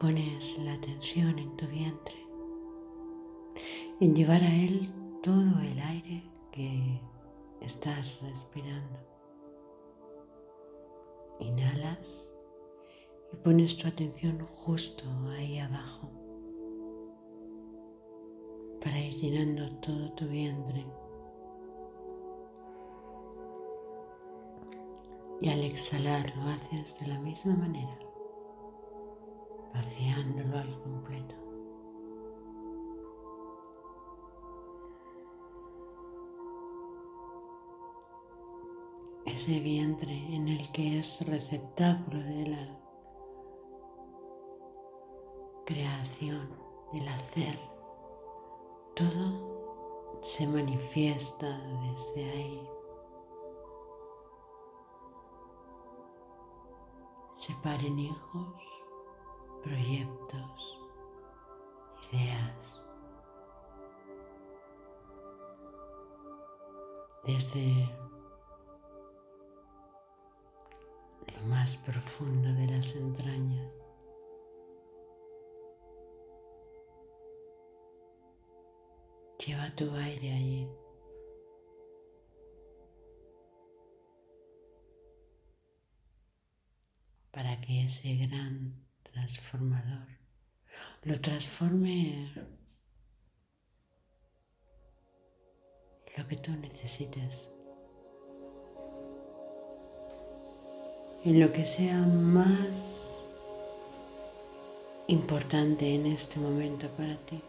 Pones la atención en tu vientre, en llevar a él todo el aire que estás respirando. Inhalas y pones tu atención justo ahí abajo para ir llenando todo tu vientre. Y al exhalar lo haces de la misma manera, vaciándolo al completo. Ese vientre en el que es receptáculo de la creación, del hacer, todo se manifiesta desde ahí. Separen hijos, proyectos, ideas. Desde lo más profundo de las entrañas. Lleva tu aire allí. Para que ese gran transformador lo transforme lo que tú necesites. En lo que sea más importante en este momento para ti.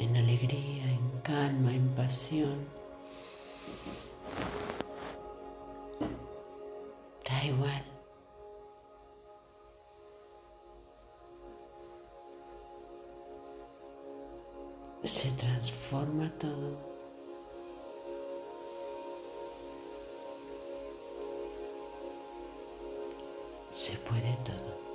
en alegría, en calma, en pasión. Da igual. Se transforma todo. Se puede todo.